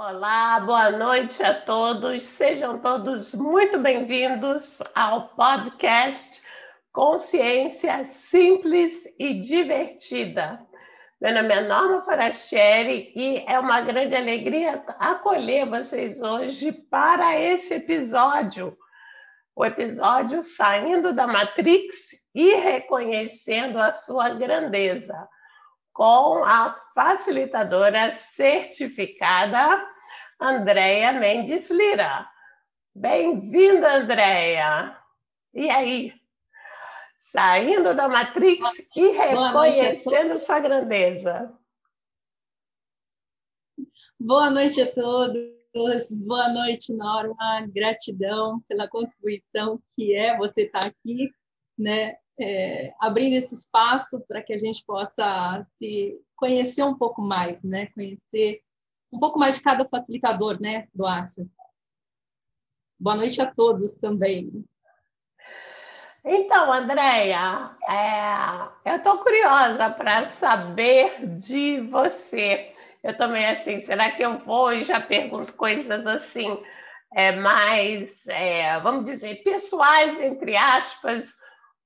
Olá, boa noite a todos. Sejam todos muito bem-vindos ao podcast Consciência Simples e Divertida. Meu nome é Norma Foracheri e é uma grande alegria acolher vocês hoje para esse episódio. O episódio Saindo da Matrix e Reconhecendo a Sua Grandeza com a facilitadora certificada Andréia Mendes Lira. Bem-vinda, Andréia! E aí? Saindo da Matrix e reconhecendo sua grandeza. Boa noite a todos. Boa noite, Norma. Gratidão pela contribuição que é você estar aqui, né? É, abrindo esse espaço para que a gente possa se conhecer um pouco mais, né? Conhecer um pouco mais de cada facilitador, né, do Access. Boa noite a todos também. Então, Andréia, é, eu estou curiosa para saber de você. Eu também, assim, será que eu vou e já pergunto coisas assim, é, mais, é, vamos dizer, pessoais, entre aspas,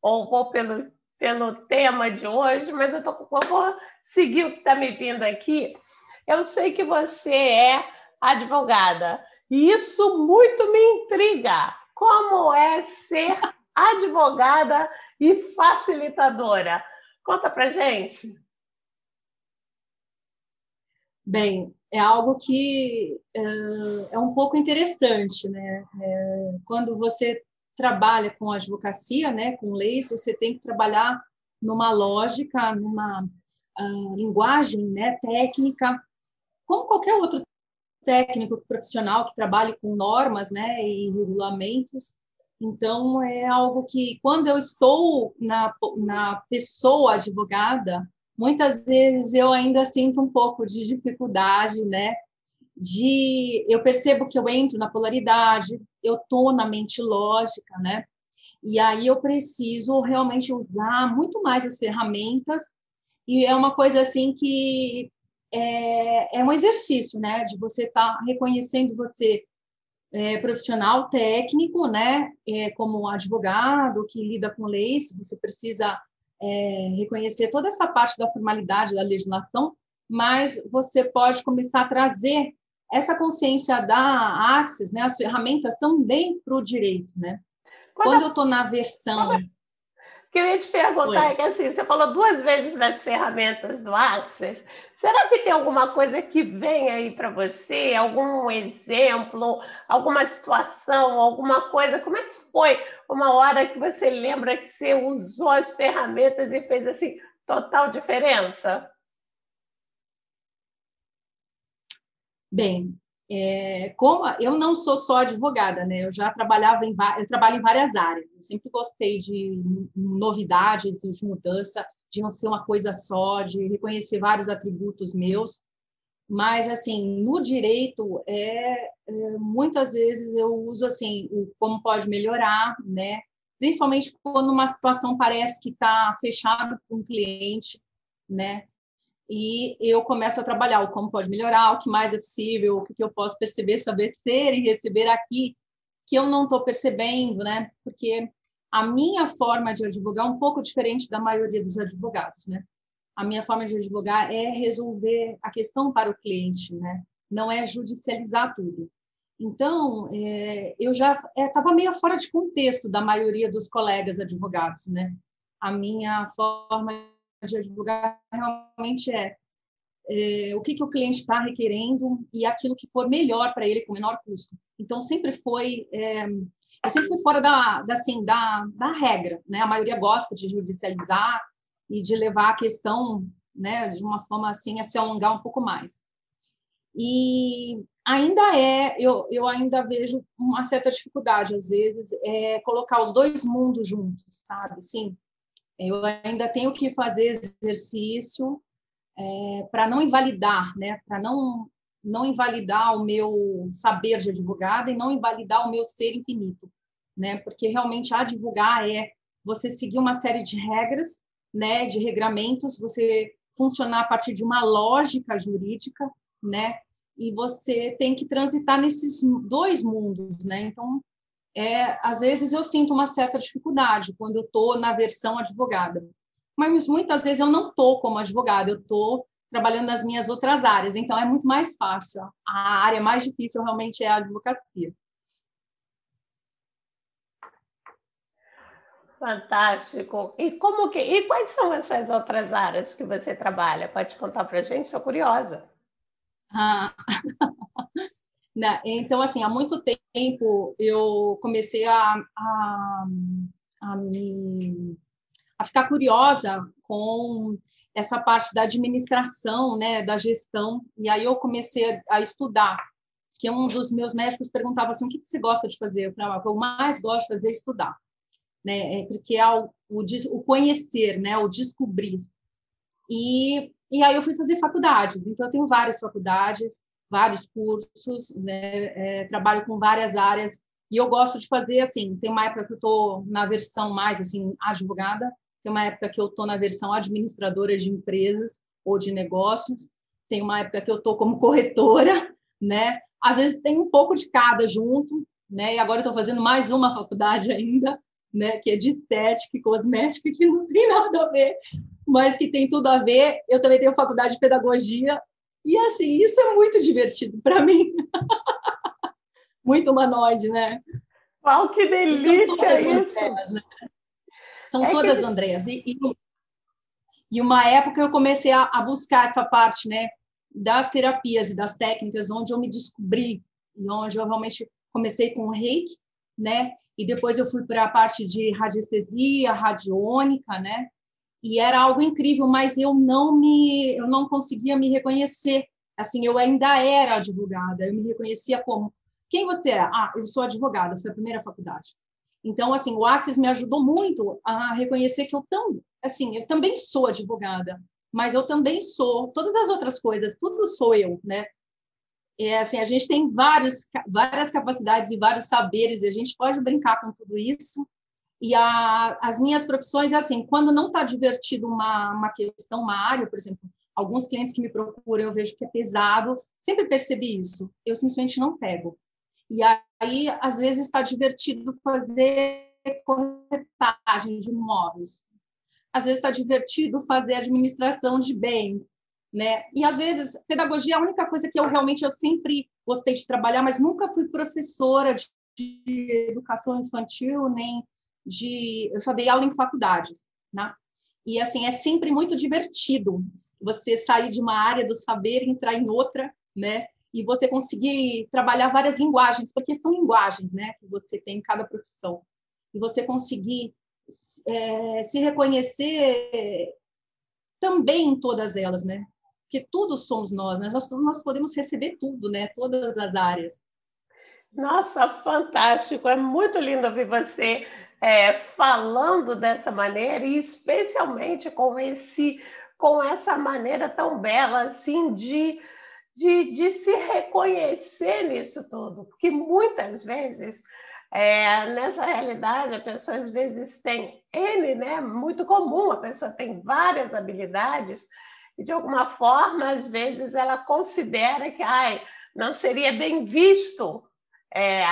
ou vou pelo, pelo tema de hoje, mas eu, tô, eu vou seguir o que está me vindo aqui. Eu sei que você é advogada, e isso muito me intriga. Como é ser advogada e facilitadora? Conta para gente. Bem, é algo que é, é um pouco interessante, né? É, quando você trabalha com advocacia, né, com leis, você tem que trabalhar numa lógica, numa uh, linguagem né, técnica, como qualquer outro técnico profissional que trabalhe com normas né, e regulamentos. Então, é algo que, quando eu estou na, na pessoa advogada, muitas vezes eu ainda sinto um pouco de dificuldade, né? De, eu percebo que eu entro na polaridade, eu estou na mente lógica, né? E aí eu preciso realmente usar muito mais as ferramentas e é uma coisa assim que é, é um exercício, né? De você estar tá reconhecendo você é, profissional técnico, né? É, como advogado que lida com leis, você precisa é, reconhecer toda essa parte da formalidade da legislação, mas você pode começar a trazer essa consciência da Axis, né, as ferramentas também para o direito, né? Quando, Quando eu estou na versão... O que eu ia te perguntar Oi. é que assim, você falou duas vezes das ferramentas do Access. Será que tem alguma coisa que vem aí para você? Algum exemplo, alguma situação, alguma coisa? Como é que foi uma hora que você lembra que você usou as ferramentas e fez assim total diferença? Bem, é, como eu não sou só advogada, né? Eu já trabalhava em eu trabalho em várias áreas. Eu sempre gostei de novidade, de mudança, de não ser uma coisa só, de reconhecer vários atributos meus. Mas assim, no direito, é, é muitas vezes eu uso assim o como pode melhorar, né? Principalmente quando uma situação parece que está fechada com um cliente, né? E eu começo a trabalhar o como pode melhorar, o que mais é possível, o que, eu posso perceber, saber ser e receber aqui, que eu não estou percebendo, né? Porque a minha forma de advogar é um pouco diferente da maioria dos advogados, né? A minha forma de advogar é resolver a questão para o cliente, né? Não é judicializar tudo. Então, é, eu já estava é, meio fora de contexto da maioria dos colegas advogados, né? A minha forma de advogar realmente é, é, o que, que o cliente está requerendo e aquilo que for melhor para ele com menor custo. Então sempre foi é, eu sempre fui fora da, da assim da, da regra, né? A maioria gosta de judicializar e de levar a questão, né, de uma forma assim a se alongar um pouco mais. E ainda é, eu, eu ainda vejo uma certa dificuldade às vezes é colocar os dois mundos juntos, sabe? Sim, eu ainda tenho que fazer exercício é, para não invalidar, né? Para não não invalidar o meu saber de advogada e não invalidar o meu ser infinito, né? Porque realmente advogar é você seguir uma série de regras, né? De regramentos, você funcionar a partir de uma lógica jurídica, né? e você tem que transitar nesses dois mundos, né? Então, é, às vezes eu sinto uma certa dificuldade quando eu estou na versão advogada, mas muitas vezes eu não estou como advogada, eu estou trabalhando nas minhas outras áreas, então é muito mais fácil. A área mais difícil realmente é a advocacia. Fantástico. E como que e quais são essas outras áreas que você trabalha? Pode contar para a gente? Sou curiosa. Ah. então, assim, há muito tempo eu comecei a, a, a, me, a ficar curiosa com essa parte da administração, né, da gestão, e aí eu comecei a, a estudar, que um dos meus médicos perguntava assim, o que você gosta de fazer? Eu falava, que eu mais gosto de fazer é estudar né? É porque é o, o, o conhecer, né? O descobrir. E, e aí eu fui fazer faculdades. Então, eu tenho várias faculdades, vários cursos, né? É, trabalho com várias áreas. E eu gosto de fazer, assim, tem uma época que eu estou na versão mais, assim, advogada, tem uma época que eu estou na versão administradora de empresas ou de negócios, tem uma época que eu estou como corretora, né? Às vezes tem um pouco de cada junto, né? E agora estou fazendo mais uma faculdade ainda, né, que é de estética e cosmética, que não tem nada a ver, mas que tem tudo a ver. Eu também tenho faculdade de pedagogia, e assim, isso é muito divertido para mim. muito humanoide, né? Uau, que delícia são todas isso! Andréas, né? São é todas que... Andréas. E, e, e, uma época eu comecei a, a buscar essa parte, né, das terapias e das técnicas, onde eu me descobri, e onde eu realmente comecei com o reiki, né? e depois eu fui para a parte de radiestesia, radiônica, né? E era algo incrível, mas eu não me, eu não conseguia me reconhecer. Assim, eu ainda era advogada, eu me reconhecia como quem você é? Ah, eu sou advogada, foi a primeira faculdade. Então, assim, o Axis me ajudou muito a reconhecer que eu tão, assim, eu também sou advogada, mas eu também sou todas as outras coisas, tudo sou eu, né? é assim, a gente tem vários, várias capacidades e vários saberes, e a gente pode brincar com tudo isso. E a, as minhas profissões, é assim, quando não está divertido uma, uma questão, uma área, por exemplo, alguns clientes que me procuram, eu vejo que é pesado, sempre percebi isso, eu simplesmente não pego. E aí, às vezes, está divertido fazer corretagem de imóveis. Às vezes está divertido fazer administração de bens né? E às vezes pedagogia é a única coisa que eu realmente eu sempre gostei de trabalhar, mas nunca fui professora de, de educação infantil nem de eu só dei aula em faculdades, né? E assim é sempre muito divertido você sair de uma área do saber entrar em outra, né? E você conseguir trabalhar várias linguagens, porque são linguagens, né? Que você tem em cada profissão. E você conseguir é, se reconhecer também em todas elas, né? porque tudo somos nós, né? nós, nós podemos receber tudo, né? Todas as áreas. Nossa, fantástico! É muito lindo ouvir você é, falando dessa maneira e especialmente com esse, com essa maneira tão bela assim de, de, de se reconhecer nisso tudo, porque muitas vezes é, nessa realidade a pessoa às vezes tem N, né? Muito comum, a pessoa tem várias habilidades e de alguma forma, às vezes, ela considera que ai, não seria bem visto. É,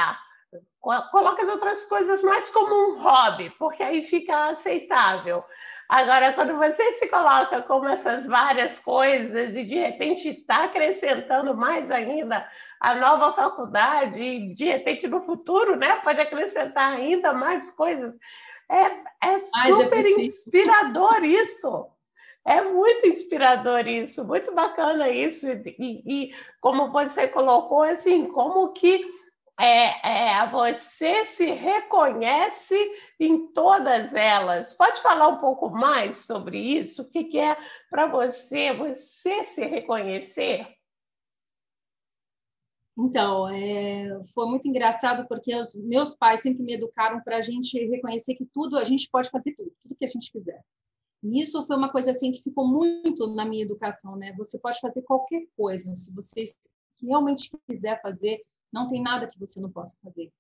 coloca as outras coisas mais como um hobby, porque aí fica aceitável. Agora, quando você se coloca como essas várias coisas e de repente está acrescentando mais ainda a nova faculdade, e de repente no futuro, né, pode acrescentar ainda mais coisas, é, é, super é inspirador isso. É muito inspirador isso, muito bacana isso. E, e como você colocou, assim, como que é, é, você se reconhece em todas elas. Pode falar um pouco mais sobre isso? O que, que é para você, você se reconhecer? Então, é, foi muito engraçado porque os meus pais sempre me educaram para a gente reconhecer que tudo, a gente pode fazer tudo, tudo que a gente quiser. E isso foi uma coisa assim que ficou muito na minha educação, né? Você pode fazer qualquer coisa, se você realmente quiser fazer, não tem nada que você não possa fazer.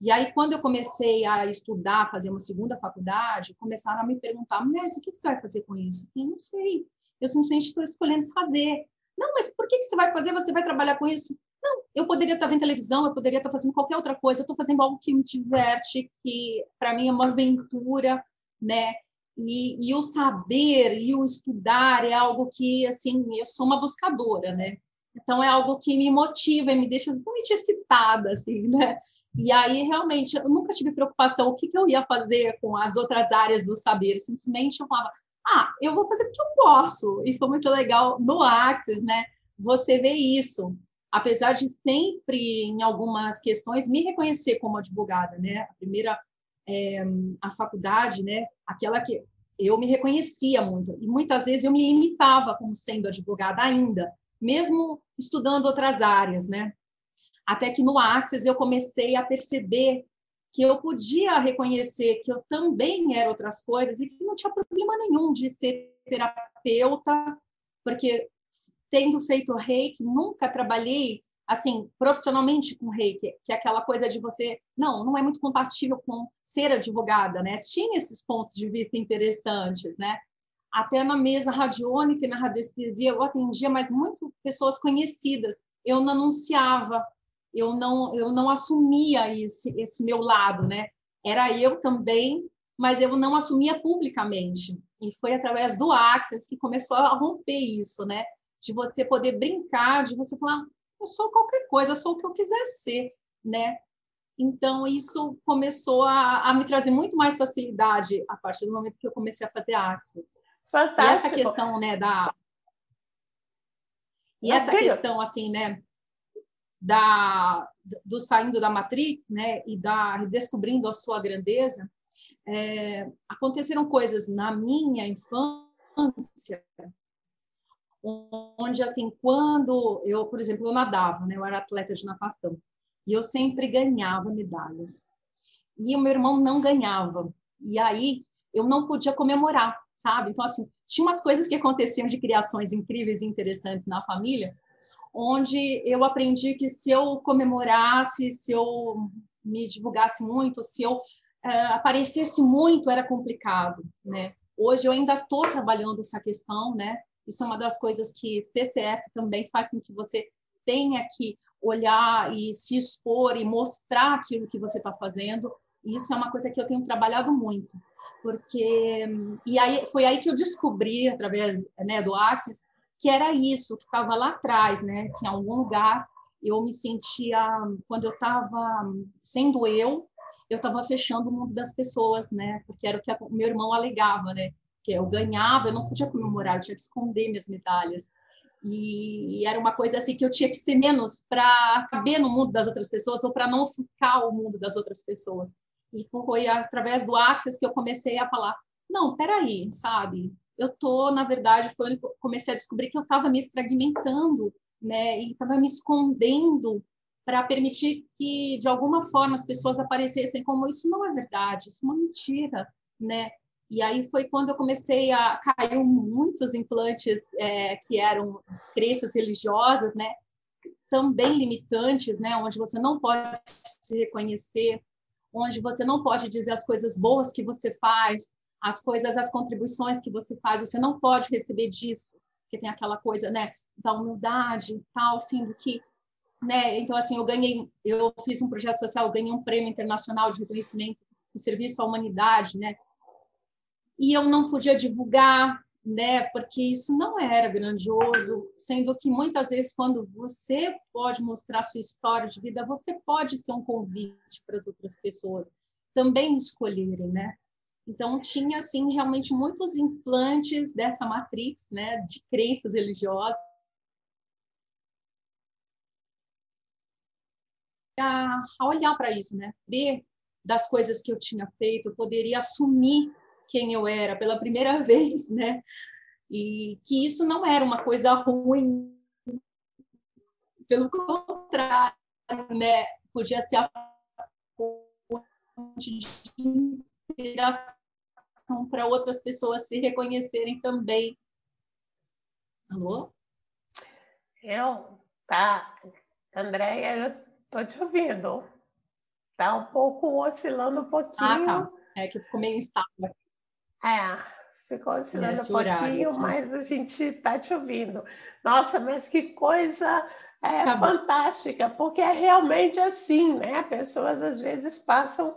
E aí, quando eu comecei a estudar, fazer uma segunda faculdade, começaram a me perguntar, mas o que você vai fazer com isso? Eu não sei. Eu simplesmente estou escolhendo fazer. Não, mas por que, você vai fazer? Você vai trabalhar com isso? Não, eu poderia estar vendo televisão, eu poderia estar fazendo qualquer outra coisa. Eu estou fazendo algo que me diverte, que para mim é uma aventura, né? E, e, o saber e o estudar é algo que, assim, eu sou uma buscadora, né? Então é algo que me motiva e me deixa muito excitada, assim, né? E aí, realmente, eu nunca tive preocupação o que, que eu ia fazer com as outras áreas do saber. Simplesmente eu falava, ah, eu vou fazer porque eu posso. E foi muito legal no Access, né? Você vê isso. Apesar de sempre, em algumas questões, me reconhecer como advogada, né? A primeira, é, a faculdade, né? Aquela que eu me reconhecia muito. E muitas vezes eu me limitava como sendo advogada ainda, mesmo estudando outras áreas, né? Até que no Access eu comecei a perceber que eu podia reconhecer que eu também era outras coisas e que não tinha problema nenhum de ser terapeuta, porque tendo feito reiki, nunca trabalhei assim profissionalmente com reiki, que é aquela coisa de você, não, não é muito compatível com ser advogada, né? Tinha esses pontos de vista interessantes, né? Até na mesa radiônica e na radiestesia eu atendia, mas muito pessoas conhecidas. Eu não anunciava, eu não eu não assumia esse esse meu lado, né? Era eu também, mas eu não assumia publicamente. E foi através do Access que começou a romper isso, né? De você poder brincar, de você falar, eu sou qualquer coisa, eu sou o que eu quiser ser, né? Então, isso começou a, a, me trazer muito mais facilidade a partir do momento que eu comecei a fazer Access. Fantástico. E essa questão, né, da... E essa questão, assim, né, da, do saindo da Matrix, né, e da descobrindo a sua grandeza, é, aconteceram coisas na minha infância onde assim quando eu por exemplo eu nadava né eu era atleta de natação e eu sempre ganhava medalhas. E o meu irmão não ganhava. E aí eu não podia comemorar sabe então assim tinha umas coisas que aconteciam de criações incríveis e interessantes na família onde eu aprendi que se eu comemorasse, se eu me divulgasse muito, se eu uh, aparecesse muito, era complicado, né? Hoje eu ainda estou trabalhando essa questão, né? Isso é uma das coisas que CCF também faz com que você tenha que olhar e se expor e mostrar aquilo que você está fazendo. Isso é uma coisa que eu tenho trabalhado muito, porque e aí foi aí que eu descobri através né, do Access que era isso que estava lá atrás, né? Que em algum lugar eu me sentia, quando eu estava sendo eu, eu estava fechando o mundo das pessoas, né? Porque era o que o meu irmão alegava, né? Que eu ganhava, eu não podia comemorar, eu tinha que esconder minhas medalhas. E, e era uma coisa assim que eu tinha que ser menos para caber no mundo das outras pessoas ou para não ofuscar o mundo das outras pessoas. E foi através do Access que eu comecei a falar: não, peraí, sabe? eu tô, na verdade, foi onde comecei a descobrir que eu estava me fragmentando, né, e estava me escondendo para permitir que, de alguma forma, as pessoas aparecessem como isso não é verdade, isso é uma mentira, né? E aí foi quando eu comecei a cair muitos implantes é, que eram crenças religiosas, né? Também limitantes, né? Onde você não pode se reconhecer, onde você não pode dizer as coisas boas que você faz, as coisas, as contribuições que você faz, você não pode receber disso, porque tem aquela coisa, né, da humildade e tal, sendo que, né, então assim, eu ganhei, eu fiz um projeto social, ganhei um prêmio internacional de reconhecimento do serviço à humanidade, né, e eu não podia divulgar, né, porque isso não era grandioso, sendo que muitas vezes quando você pode mostrar sua história de vida, você pode ser um convite para as outras pessoas também escolherem, né? Então, tinha, assim, realmente muitos implantes dessa matrix, né, de crenças religiosas. A, olhar para isso, né, ver das coisas que eu tinha feito, eu poderia assumir quem eu era pela primeira vez, né, e que isso não era uma coisa ruim, pelo contrário, né, podia ser a fonte de inspiração para outras pessoas se reconhecerem também. Alô? Eu, tá, Andréia, eu tô te ouvindo. Tá um pouco oscilando um pouquinho. Ah, tá. É que ficou meio instável. É, Ficou oscilando um pouquinho, horário, mas a gente está te ouvindo. Nossa, mas que coisa é, tá fantástica, porque é realmente assim, né? Pessoas às vezes passam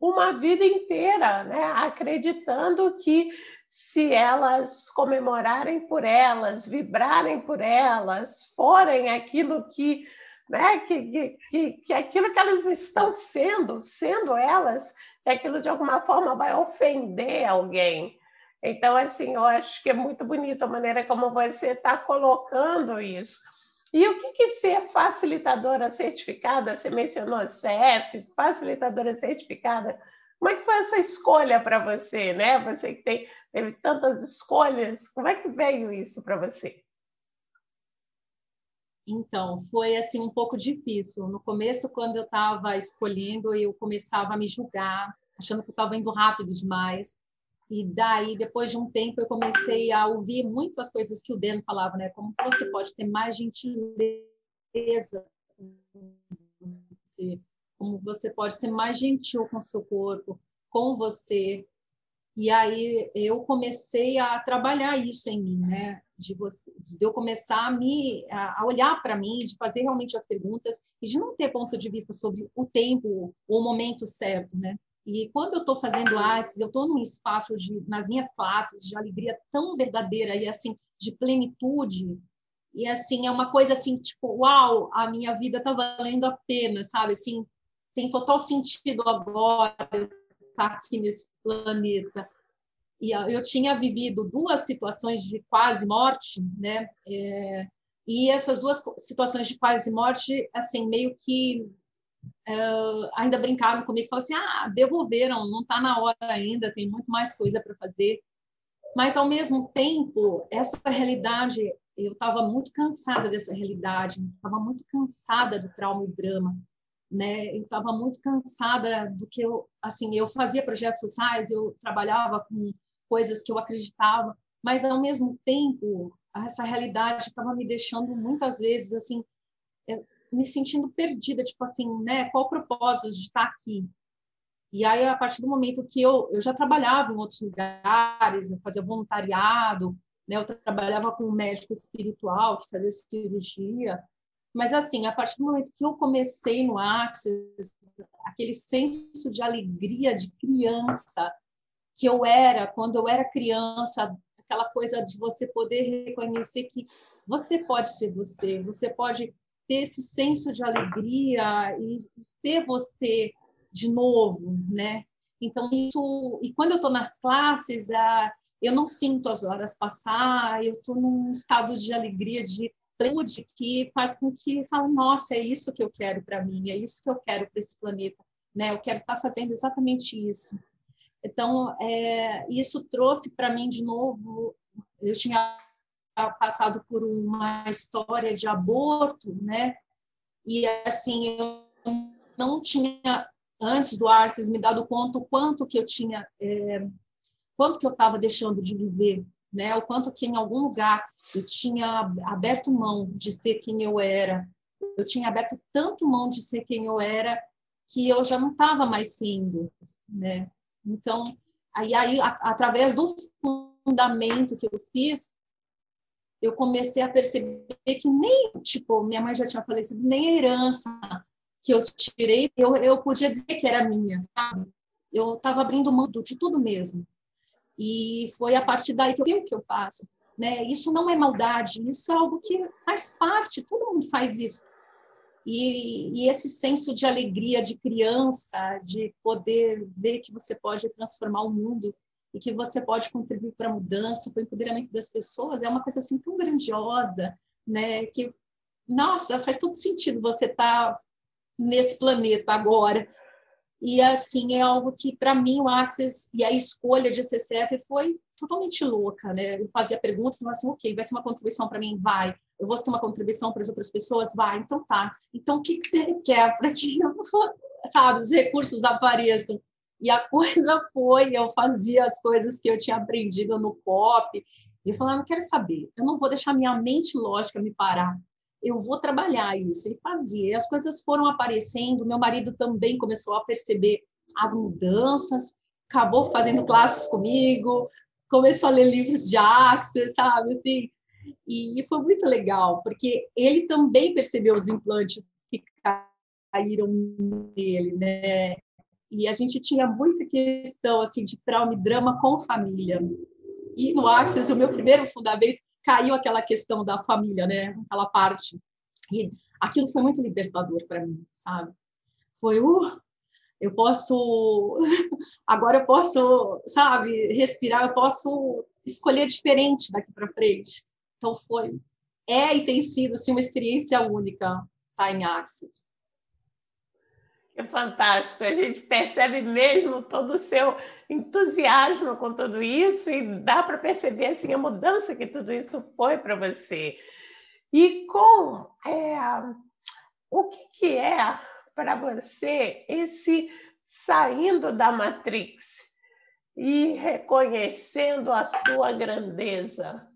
uma vida inteira, né? Acreditando que se elas comemorarem por elas, vibrarem por elas, forem aquilo que, né, que, que, que aquilo que elas estão sendo, sendo elas, que aquilo de alguma forma vai ofender alguém. Então, assim, eu acho que é muito bonita a maneira como você está colocando isso. E o que, que ser facilitadora certificada? Você mencionou CF, facilitadora certificada. Como é que foi essa escolha para você, né? Você que tem, teve tantas escolhas, como é que veio isso para você? Então, foi assim um pouco difícil. No começo, quando eu estava escolhendo, eu começava a me julgar, achando que eu estava indo rápido demais. E daí, depois de um tempo, eu comecei a ouvir muito as coisas que o Dan falava, né? Como você pode ter mais gentileza como você pode ser mais gentil com o seu corpo, com você. E aí eu comecei a trabalhar isso em mim, né? De, você, de eu começar a me a olhar para mim, de fazer realmente as perguntas e de não ter ponto de vista sobre o tempo, o momento certo, né? E quando eu estou fazendo artes, eu estou num espaço de, nas minhas classes de alegria tão verdadeira e assim de plenitude e assim é uma coisa assim tipo, uau, a minha vida está valendo a pena, sabe? Assim, tem total sentido agora estar tá aqui nesse planeta. E eu tinha vivido duas situações de quase morte, né? É, e essas duas situações de quase morte, assim, meio que uh, ainda brincaram comigo, falaram assim, ah, devolveram, não está na hora ainda, tem muito mais coisa para fazer. Mas, ao mesmo tempo, essa realidade, eu estava muito cansada dessa realidade, estava muito cansada do trauma e drama, né? Eu estava muito cansada do que eu, assim, eu fazia projetos sociais, eu trabalhava com coisas que eu acreditava, mas, ao mesmo tempo, essa realidade estava me deixando muitas vezes, assim, me sentindo perdida, tipo assim, né? Qual o propósito de estar aqui? E aí, a partir do momento que eu, eu já trabalhava em outros lugares, eu fazia voluntariado, né? Eu trabalhava com um médico espiritual que fazia cirurgia. Mas, assim, a partir do momento que eu comecei no Axis, aquele senso de alegria de criança que eu era quando eu era criança, aquela coisa de você poder reconhecer que você pode ser você, você pode ter esse senso de alegria e, ser você de novo, né? Então isso e quando eu estou nas classes, ah, eu não sinto as horas passar, eu estou num estado de alegria, de plenitude que faz com que falo, nossa, é isso que eu quero para mim, é isso que eu quero para esse planeta, né? Eu quero estar tá fazendo exatamente isso. Então, é, isso trouxe para mim de novo. Eu tinha passado por uma história de aborto, né? E assim, eu não tinha antes do Arces me dado conta o quanto que eu tinha, é, quanto que eu estava deixando de viver, né? O quanto que em algum lugar eu tinha aberto mão de ser quem eu era. Eu tinha aberto tanto mão de ser quem eu era que eu já não estava mais sendo, né? Então, aí, aí a, através do fundamento que eu fiz, eu comecei a perceber que nem, tipo, minha mãe já tinha falecido, nem a herança que eu tirei, eu, eu podia dizer que era minha, sabe? Eu estava abrindo mão de tudo mesmo. E foi a partir daí que eu o que eu faço. Né? Isso não é maldade, isso é algo que faz parte, todo mundo faz isso. E, e, esse senso de alegria de criança, de poder ver que você pode transformar o mundo e que você pode contribuir para a mudança, para o empoderamento das pessoas, é uma coisa assim tão grandiosa, né? Que, nossa, faz todo sentido você estar tá nesse planeta agora. E, assim, é algo que, para mim, o Access e a escolha de CCF foi totalmente louca, né? Eu fazia perguntas, falava assim, ok, vai ser uma contribuição para mim? Vai. Eu vou ser uma contribuição para as outras pessoas? Vai. Então, tá. Então, o que, que você quer para que, sabe, os recursos apareçam? E a coisa foi, eu fazia as coisas que eu tinha aprendido no pop. E eu falava, não quero saber, eu não vou deixar minha mente lógica me parar. Eu vou trabalhar isso. E fazia. E as coisas foram aparecendo. Meu marido também começou a perceber as mudanças, acabou fazendo classes comigo, começou a ler livros de Axis, sabe, assim, e foi muito legal, porque ele também percebeu os implantes que caíram nele, né? E a gente tinha muita questão assim de trauma e drama com família. E no Axis, o meu primeiro fundamento caiu aquela questão da família, né? Aquela parte. E aquilo foi muito libertador para mim, sabe? Foi, uh, eu posso, agora eu posso, sabe, respirar, eu posso escolher diferente daqui para frente. Então foi, é e tem sido assim, uma experiência única tá, em Axis. É fantástico, a gente percebe mesmo todo o seu entusiasmo com tudo isso e dá para perceber assim a mudança que tudo isso foi para você. E com é, o que, que é para você esse saindo da Matrix e reconhecendo a sua grandeza?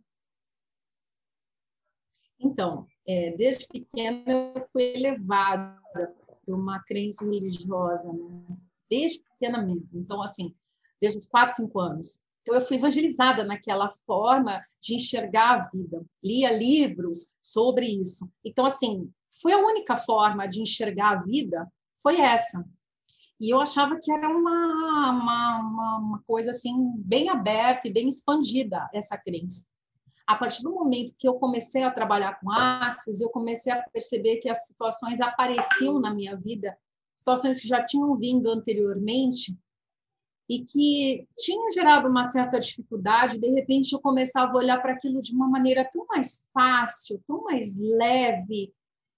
Então, é, desde pequena eu fui elevada uma crença religiosa, né? desde pequena mesmo. Então, assim, desde os 4, 5 anos. Então, eu fui evangelizada naquela forma de enxergar a vida. Lia livros sobre isso. Então, assim, foi a única forma de enxergar a vida, foi essa. E eu achava que era uma, uma, uma coisa, assim, bem aberta e bem expandida, essa crença a partir do momento que eu comecei a trabalhar com artes, eu comecei a perceber que as situações apareciam na minha vida, situações que já tinham vindo anteriormente e que tinham gerado uma certa dificuldade, de repente eu começava a olhar para aquilo de uma maneira tão mais fácil, tão mais leve,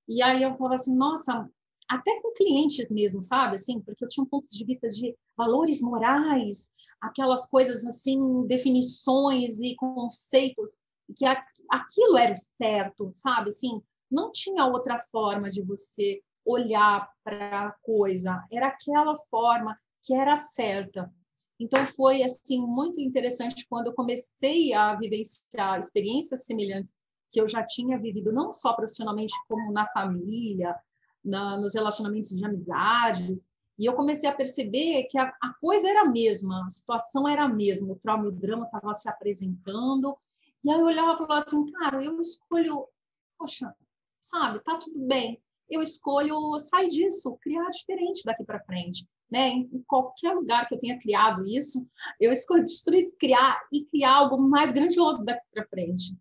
e aí eu falava assim, nossa, até com clientes mesmo, sabe, assim, porque eu tinha um ponto de vista de valores morais, aquelas coisas assim, definições e conceitos que aquilo era o certo, sabe? Assim, não tinha outra forma de você olhar para a coisa, era aquela forma que era certa. Então foi assim muito interessante quando eu comecei a vivenciar experiências semelhantes que eu já tinha vivido não só profissionalmente como na família, na, nos relacionamentos de amizades, e eu comecei a perceber que a, a coisa era a mesma, a situação era a mesma, o trauma e o drama estavam se apresentando, e aí eu olhava e falava assim, cara, eu escolho, poxa, sabe, tá tudo bem. Eu escolho sair disso, criar diferente daqui para frente. Né? Em qualquer lugar que eu tenha criado isso, eu escolho destruir, criar e criar algo mais grandioso daqui para frente.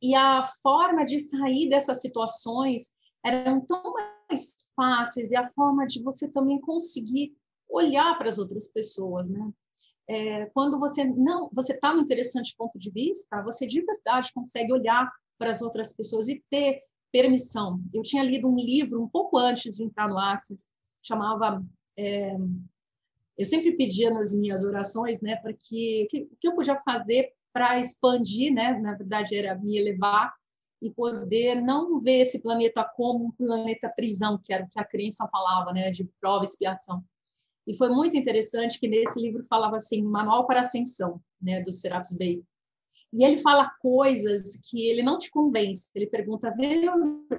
E a forma de sair dessas situações eram tão mais fáceis e a forma de você também conseguir olhar para as outras pessoas, né? É, quando você não, você está no interessante ponto de vista, você de verdade consegue olhar para as outras pessoas e ter permissão. Eu tinha lido um livro um pouco antes de entrar no Access, chamava é, eu sempre pedia nas minhas orações, né, para que o que eu podia fazer para expandir, né, na verdade era me elevar e poder não ver esse planeta como um planeta prisão, que era o que a crença falava, né, de prova e expiação, e foi muito interessante que nesse livro falava assim, Manual para Ascensão, né, do Serapis Bey. E ele fala coisas que ele não te convence. Ele pergunta,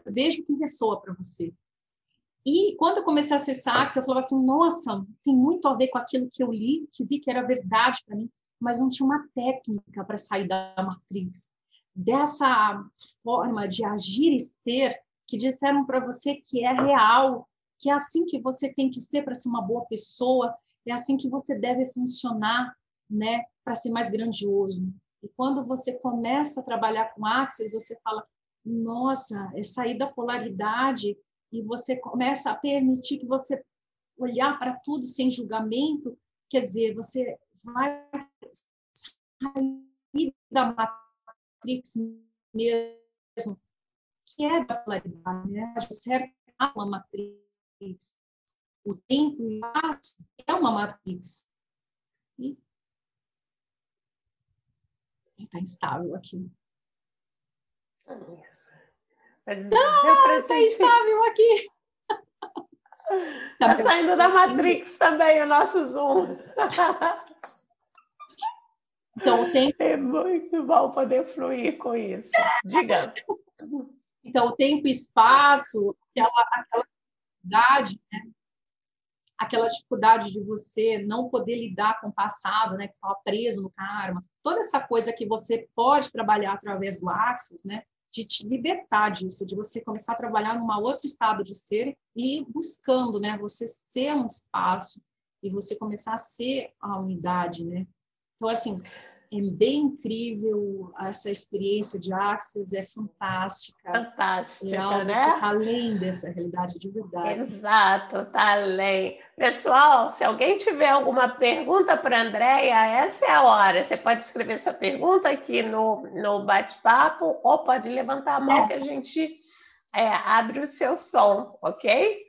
veja o que ressoa para você. E quando eu comecei a acessar, eu falava assim, nossa, tem muito a ver com aquilo que eu li, que vi que era verdade para mim, mas não tinha uma técnica para sair da matriz. Dessa forma de agir e ser, que disseram para você que é real, que é assim que você tem que ser para ser uma boa pessoa, é assim que você deve funcionar, né, para ser mais grandioso. E quando você começa a trabalhar com Axis, você fala, nossa, é sair da polaridade e você começa a permitir que você olhar para tudo sem julgamento, quer dizer, você vai sair da matrix mesmo, que é da polaridade, né? Certo, uma matriz. O tempo e o espaço é uma matrix. E está instável aqui. Mas ah, está instável aqui. Está saindo da Matrix também o nosso Zoom. Então, o tempo... É muito bom poder fluir com isso. Diga. Então, o tempo e espaço, aquela, aquela né? aquela dificuldade de você não poder lidar com o passado, né, que estava preso no karma, toda essa coisa que você pode trabalhar através do Axis, né, de te libertar disso, de você começar a trabalhar num outro estado de ser e buscando, né, você ser um espaço e você começar a ser a unidade, né? Então assim, é bem incrível essa experiência de Axis, é fantástica. Fantástica, é algo né? Que tá além dessa realidade de verdade. Exato, tá além. Pessoal, se alguém tiver alguma pergunta para a Andréia, essa é a hora. Você pode escrever sua pergunta aqui no, no bate-papo ou pode levantar a mão é. que a gente é, abre o seu som, ok?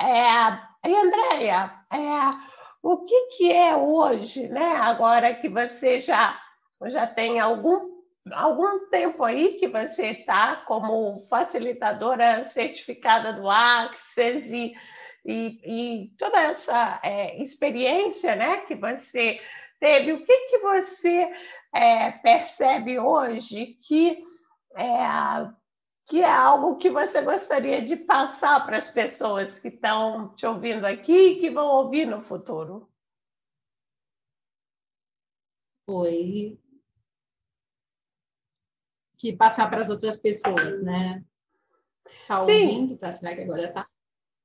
É, e Andréia, é, o que, que é hoje, né? Agora que você já, já tem algum, algum tempo aí que você está como facilitadora certificada do Access e, e, e toda essa é, experiência né, que você teve, o que, que você é, percebe hoje que é, que é algo que você gostaria de passar para as pessoas que estão te ouvindo aqui e que vão ouvir no futuro? Foi que passar para as outras pessoas, né? Tá ouvindo? Tá? Será que agora tá?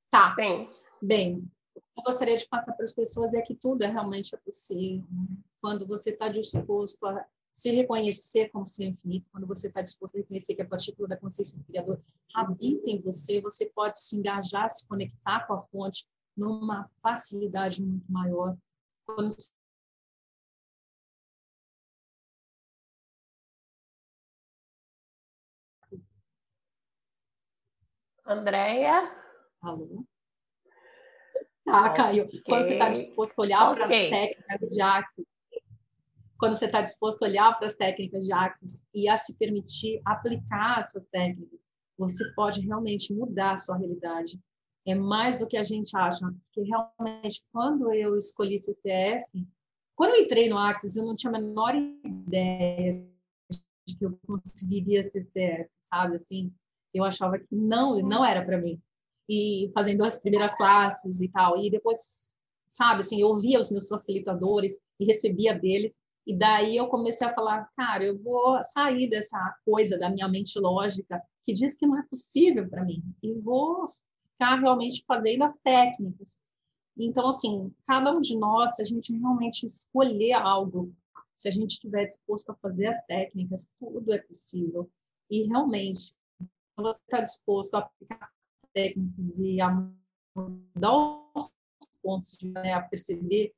Tá. Sim. Bem, eu gostaria de passar para as pessoas é que tudo é realmente possível. Quando você está disposto a se reconhecer como ser infinito, quando você está disposto a reconhecer que a partícula da consciência do Criador habita em você, você pode se engajar, se conectar com a fonte numa facilidade muito maior. Quando Andréia? Alô? Ah, caiu. Okay. Quando você está disposto a olhar okay. para as técnicas de Axis, quando você está disposto a olhar para as técnicas de Axis e a se permitir aplicar essas técnicas, você pode realmente mudar a sua realidade. É mais do que a gente acha, porque realmente, quando eu escolhi CCF, quando eu entrei no Axis, eu não tinha a menor ideia de que eu conseguiria CCF, sabe? Assim, eu achava que não, não era para mim. E fazendo as primeiras classes e tal, e depois, sabe, assim, eu ouvia os meus facilitadores e recebia deles, e daí eu comecei a falar, cara, eu vou sair dessa coisa da minha mente lógica que diz que não é possível para mim e vou ficar realmente fazendo as técnicas. Então, assim, cada um de nós, se a gente realmente escolher algo, se a gente estiver disposto a fazer as técnicas, tudo é possível. E realmente, você está disposto a aplicar as técnicas e a mudar os pontos né, a perceber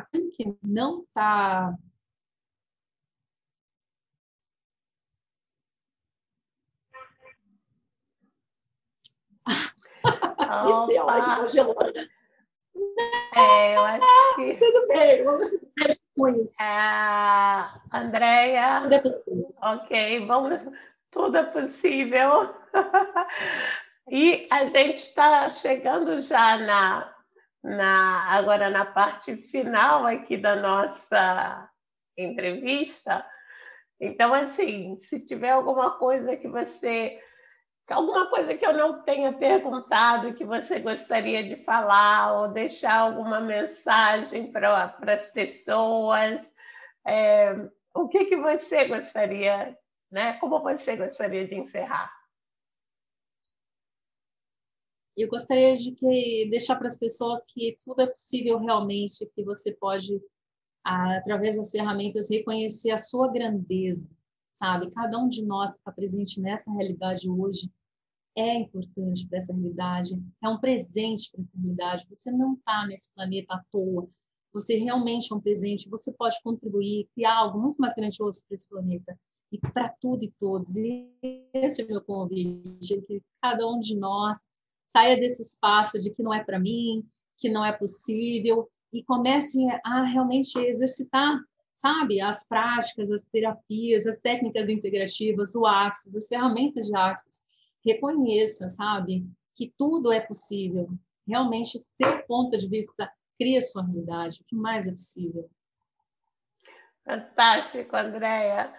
aquilo que não está Esse é ótimo, Gelona. É, eu acho que. Tudo bem, vamos com isso. É, Andréia. Tudo é possível. Ok, vamos. Tudo é possível. e a gente está chegando já na na, agora na parte final aqui da nossa entrevista. Então, assim, se tiver alguma coisa que você. Alguma coisa que eu não tenha perguntado que você gostaria de falar, ou deixar alguma mensagem para as pessoas, é, o que, que você gostaria, né? Como você gostaria de encerrar? Eu gostaria de que, deixar para as pessoas que tudo é possível realmente, que você pode, através das ferramentas, reconhecer a sua grandeza, sabe? Cada um de nós que está presente nessa realidade hoje é importante para essa realidade, é um presente para essa realidade. Você não está nesse planeta à toa. Você realmente é um presente, você pode contribuir, criar algo muito mais grandioso para esse planeta e para tudo e todos. E esse é o meu convite, que cada um de nós saia desse espaço de que não é para mim, que não é possível, e comece a realmente exercitar, sabe, as práticas, as terapias, as técnicas integrativas, o Axis, as ferramentas de Axis. Reconheça, sabe, que tudo é possível. Realmente, seu ponto de vista cria sua realidade. O que mais é possível? Fantástico, Andréia.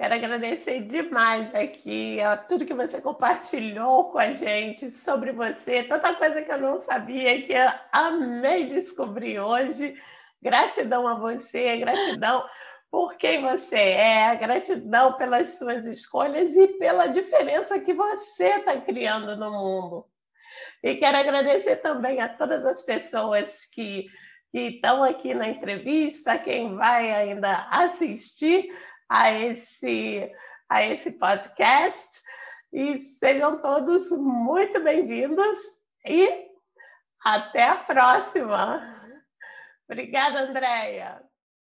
Quero agradecer demais aqui a tudo que você compartilhou com a gente sobre você, tanta coisa que eu não sabia, que eu amei descobrir hoje. Gratidão a você, gratidão por quem você é, gratidão pelas suas escolhas e pela diferença que você está criando no mundo. E quero agradecer também a todas as pessoas que, que estão aqui na entrevista, quem vai ainda assistir a esse, a esse podcast. E sejam todos muito bem-vindos e até a próxima. Obrigada, Andréia.